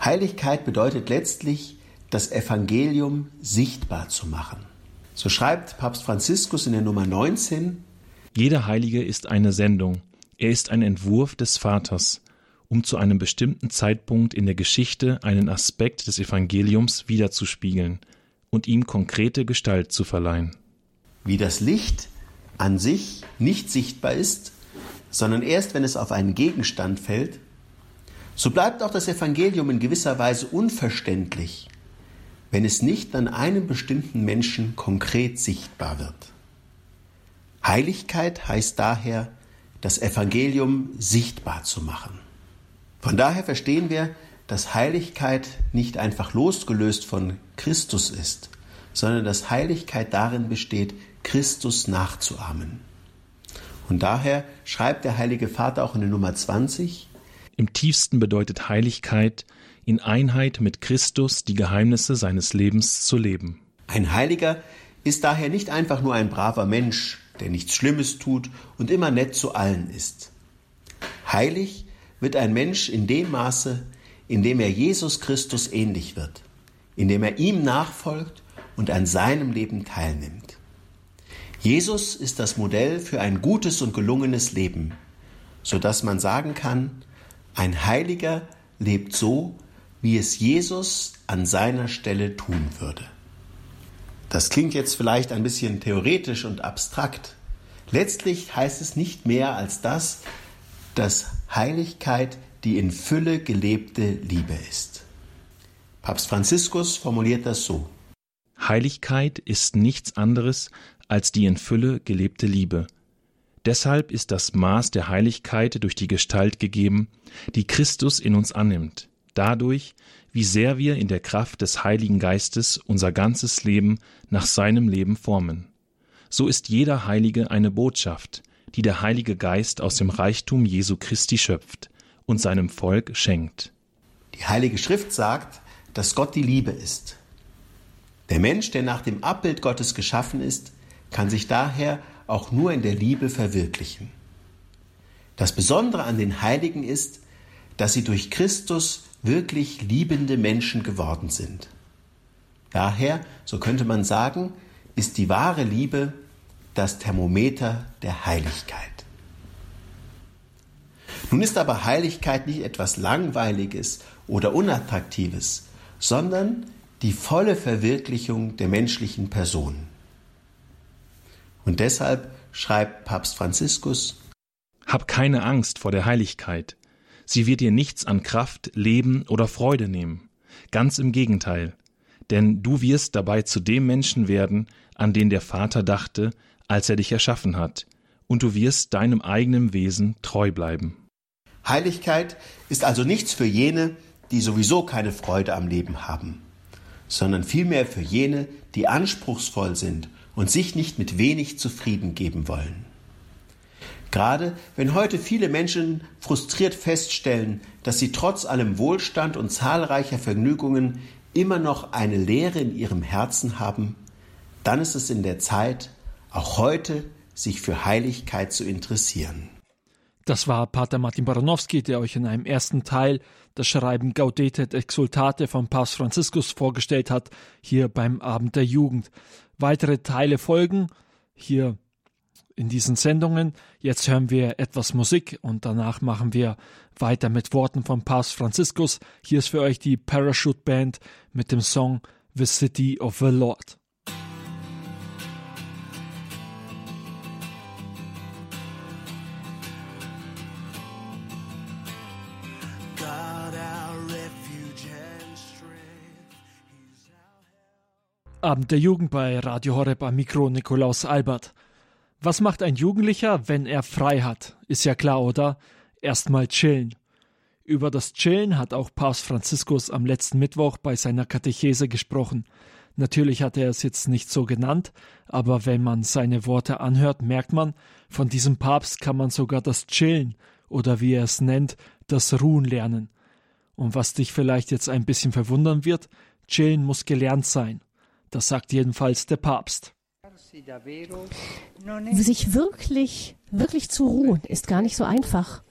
Heiligkeit bedeutet letztlich, das Evangelium sichtbar zu machen. So schreibt Papst Franziskus in der Nummer 19, Jeder Heilige ist eine Sendung, er ist ein Entwurf des Vaters, um zu einem bestimmten Zeitpunkt in der Geschichte einen Aspekt des Evangeliums wiederzuspiegeln und ihm konkrete Gestalt zu verleihen. Wie das Licht an sich nicht sichtbar ist, sondern erst wenn es auf einen Gegenstand fällt, so bleibt auch das Evangelium in gewisser Weise unverständlich, wenn es nicht an einem bestimmten Menschen konkret sichtbar wird. Heiligkeit heißt daher, das Evangelium sichtbar zu machen. Von daher verstehen wir, dass Heiligkeit nicht einfach losgelöst von Christus ist, sondern dass Heiligkeit darin besteht, Christus nachzuahmen. Und daher schreibt der Heilige Vater auch in der Nummer 20, Im tiefsten bedeutet Heiligkeit, in Einheit mit Christus die Geheimnisse seines Lebens zu leben. Ein Heiliger ist daher nicht einfach nur ein braver Mensch, der nichts Schlimmes tut und immer nett zu allen ist. Heilig wird ein Mensch in dem Maße, in dem er Jesus Christus ähnlich wird, in dem er ihm nachfolgt und an seinem Leben teilnimmt. Jesus ist das Modell für ein gutes und gelungenes Leben, so dass man sagen kann, ein Heiliger lebt so, wie es Jesus an seiner Stelle tun würde. Das klingt jetzt vielleicht ein bisschen theoretisch und abstrakt. Letztlich heißt es nicht mehr als das, dass Heiligkeit die in Fülle gelebte Liebe ist. Papst Franziskus formuliert das so. Heiligkeit ist nichts anderes als die in Fülle gelebte Liebe. Deshalb ist das Maß der Heiligkeit durch die Gestalt gegeben, die Christus in uns annimmt, dadurch, wie sehr wir in der Kraft des Heiligen Geistes unser ganzes Leben nach seinem Leben formen. So ist jeder Heilige eine Botschaft, die der Heilige Geist aus dem Reichtum Jesu Christi schöpft und seinem Volk schenkt. Die Heilige Schrift sagt, dass Gott die Liebe ist. Der Mensch, der nach dem Abbild Gottes geschaffen ist, kann sich daher auch nur in der Liebe verwirklichen. Das Besondere an den Heiligen ist, dass sie durch Christus wirklich liebende Menschen geworden sind. Daher, so könnte man sagen, ist die wahre Liebe das Thermometer der Heiligkeit. Nun ist aber Heiligkeit nicht etwas Langweiliges oder Unattraktives, sondern die volle Verwirklichung der menschlichen Person. Und deshalb schreibt Papst Franziskus Hab keine Angst vor der Heiligkeit. Sie wird dir nichts an Kraft, Leben oder Freude nehmen. Ganz im Gegenteil. Denn du wirst dabei zu dem Menschen werden, an den der Vater dachte, als er dich erschaffen hat, und du wirst deinem eigenen Wesen treu bleiben. Heiligkeit ist also nichts für jene, die sowieso keine Freude am Leben haben, sondern vielmehr für jene, die anspruchsvoll sind und sich nicht mit wenig zufrieden geben wollen. Gerade wenn heute viele Menschen frustriert feststellen, dass sie trotz allem Wohlstand und zahlreicher Vergnügungen immer noch eine Leere in ihrem Herzen haben, dann ist es in der Zeit, auch heute sich für Heiligkeit zu interessieren. Das war Pater Martin Baranowski, der euch in einem ersten Teil das Schreiben Gaudete et Exultate von Papst Franziskus vorgestellt hat, hier beim Abend der Jugend. Weitere Teile folgen hier in diesen Sendungen. Jetzt hören wir etwas Musik und danach machen wir weiter mit Worten von Papst Franziskus. Hier ist für euch die Parachute Band mit dem Song The City of the Lord. Abend der Jugend bei Radio Horeb am Mikro Nikolaus Albert. Was macht ein Jugendlicher, wenn er frei hat? Ist ja klar, oder? Erstmal chillen. Über das Chillen hat auch Papst Franziskus am letzten Mittwoch bei seiner Katechese gesprochen. Natürlich hat er es jetzt nicht so genannt, aber wenn man seine Worte anhört, merkt man, von diesem Papst kann man sogar das Chillen oder wie er es nennt, das Ruhen lernen. Und was dich vielleicht jetzt ein bisschen verwundern wird, Chillen muss gelernt sein. Das sagt jedenfalls der Papst. Sich wirklich, wirklich zu ruhen, ist gar nicht so einfach.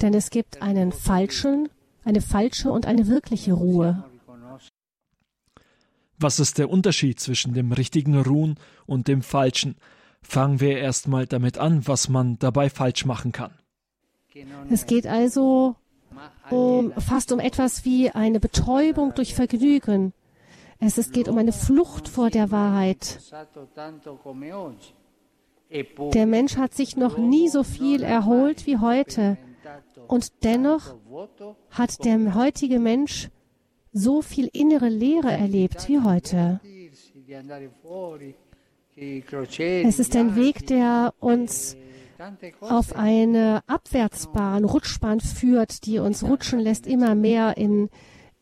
Denn es gibt einen falschen, eine falsche und eine wirkliche Ruhe. Was ist der Unterschied zwischen dem richtigen Ruhen und dem falschen? Fangen wir erstmal damit an, was man dabei falsch machen kann. Es geht also um, fast um etwas wie eine Betäubung durch Vergnügen. Es, es geht um eine Flucht vor der Wahrheit. Der Mensch hat sich noch nie so viel erholt wie heute. Und dennoch hat der heutige Mensch so viel innere Leere erlebt wie heute. Es ist ein Weg, der uns auf eine Abwärtsbahn, Rutschbahn führt, die uns rutschen lässt immer mehr in,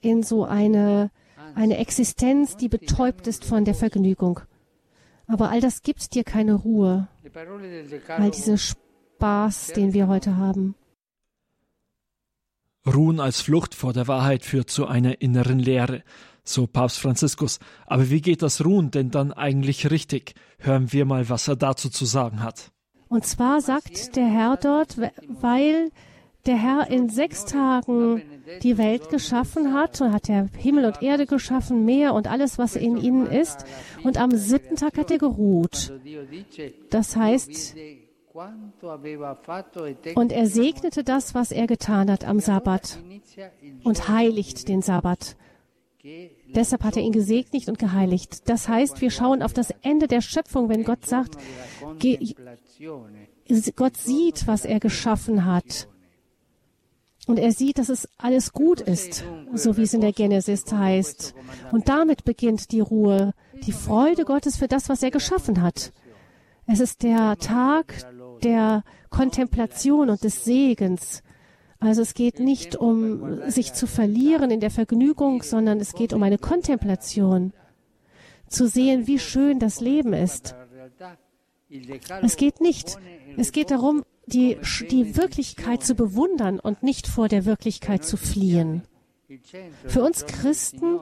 in so eine, eine Existenz, die betäubt ist von der Vergnügung. Aber all das gibt dir keine Ruhe, all dieser Spaß, den wir heute haben. Ruhen als Flucht vor der Wahrheit führt zu einer inneren Leere, so Papst Franziskus. Aber wie geht das Ruhen denn dann eigentlich richtig? Hören wir mal, was er dazu zu sagen hat. Und zwar sagt der Herr dort, weil der Herr in sechs Tagen die Welt geschaffen hat und hat er Himmel und Erde geschaffen, Meer und alles, was in ihnen ist. Und am siebten Tag hat er geruht. Das heißt, und er segnete das, was er getan hat am Sabbat und heiligt den Sabbat. Deshalb hat er ihn gesegnet und geheiligt. Das heißt, wir schauen auf das Ende der Schöpfung, wenn Gott sagt, Gott sieht, was er geschaffen hat. Und er sieht, dass es alles gut ist, so wie es in der Genesis heißt. Und damit beginnt die Ruhe, die Freude Gottes für das, was er geschaffen hat. Es ist der Tag der Kontemplation und des Segens. Also es geht nicht um sich zu verlieren in der Vergnügung, sondern es geht um eine Kontemplation, zu sehen, wie schön das Leben ist. Es geht nicht. Es geht darum, die, die Wirklichkeit zu bewundern und nicht vor der Wirklichkeit zu fliehen. Für uns Christen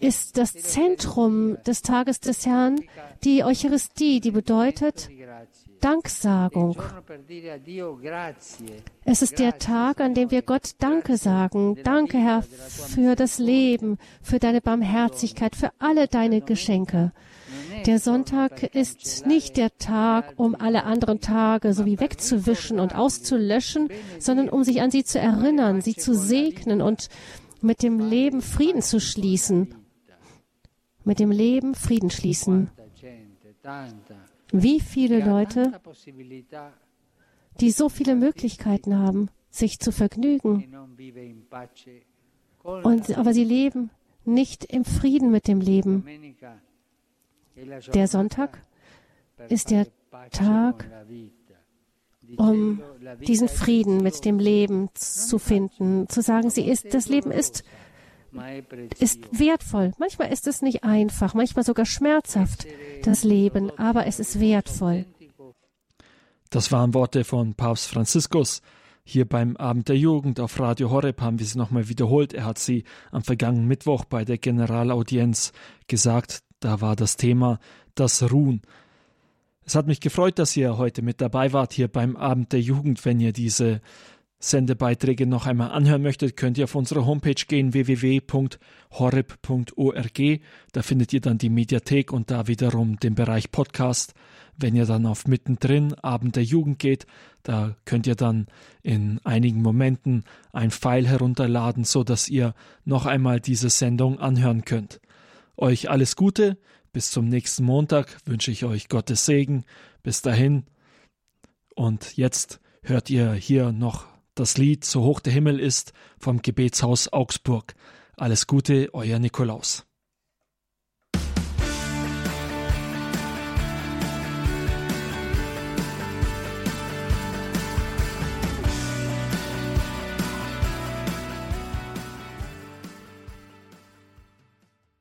ist das Zentrum des Tages des Herrn die Eucharistie, die bedeutet Danksagung. Es ist der Tag, an dem wir Gott Danke sagen. Danke, Herr, für das Leben, für deine Barmherzigkeit, für alle deine Geschenke. Der Sonntag ist nicht der Tag, um alle anderen Tage so wie wegzuwischen und auszulöschen, sondern um sich an sie zu erinnern, sie zu segnen und mit dem Leben Frieden zu schließen. Mit dem Leben Frieden schließen. Wie viele Leute, die so viele Möglichkeiten haben, sich zu vergnügen, und, aber sie leben nicht im Frieden mit dem Leben. Der Sonntag ist der Tag, um diesen Frieden mit dem Leben zu finden, zu sagen, sie ist, das Leben ist, ist wertvoll. Manchmal ist es nicht einfach, manchmal sogar schmerzhaft, das Leben, aber es ist wertvoll. Das waren Worte von Papst Franziskus. Hier beim Abend der Jugend auf Radio Horeb haben wir sie nochmal wiederholt. Er hat sie am vergangenen Mittwoch bei der Generalaudienz gesagt. Da war das Thema das Ruhen. Es hat mich gefreut, dass ihr heute mit dabei wart hier beim Abend der Jugend. Wenn ihr diese Sendebeiträge noch einmal anhören möchtet, könnt ihr auf unsere Homepage gehen www.horeb.org. Da findet ihr dann die Mediathek und da wiederum den Bereich Podcast. Wenn ihr dann auf mittendrin Abend der Jugend geht, da könnt ihr dann in einigen Momenten ein Pfeil herunterladen, so dass ihr noch einmal diese Sendung anhören könnt. Euch alles Gute, bis zum nächsten Montag wünsche ich euch Gottes Segen. Bis dahin. Und jetzt hört ihr hier noch das Lied So hoch der Himmel ist vom Gebetshaus Augsburg. Alles Gute, euer Nikolaus.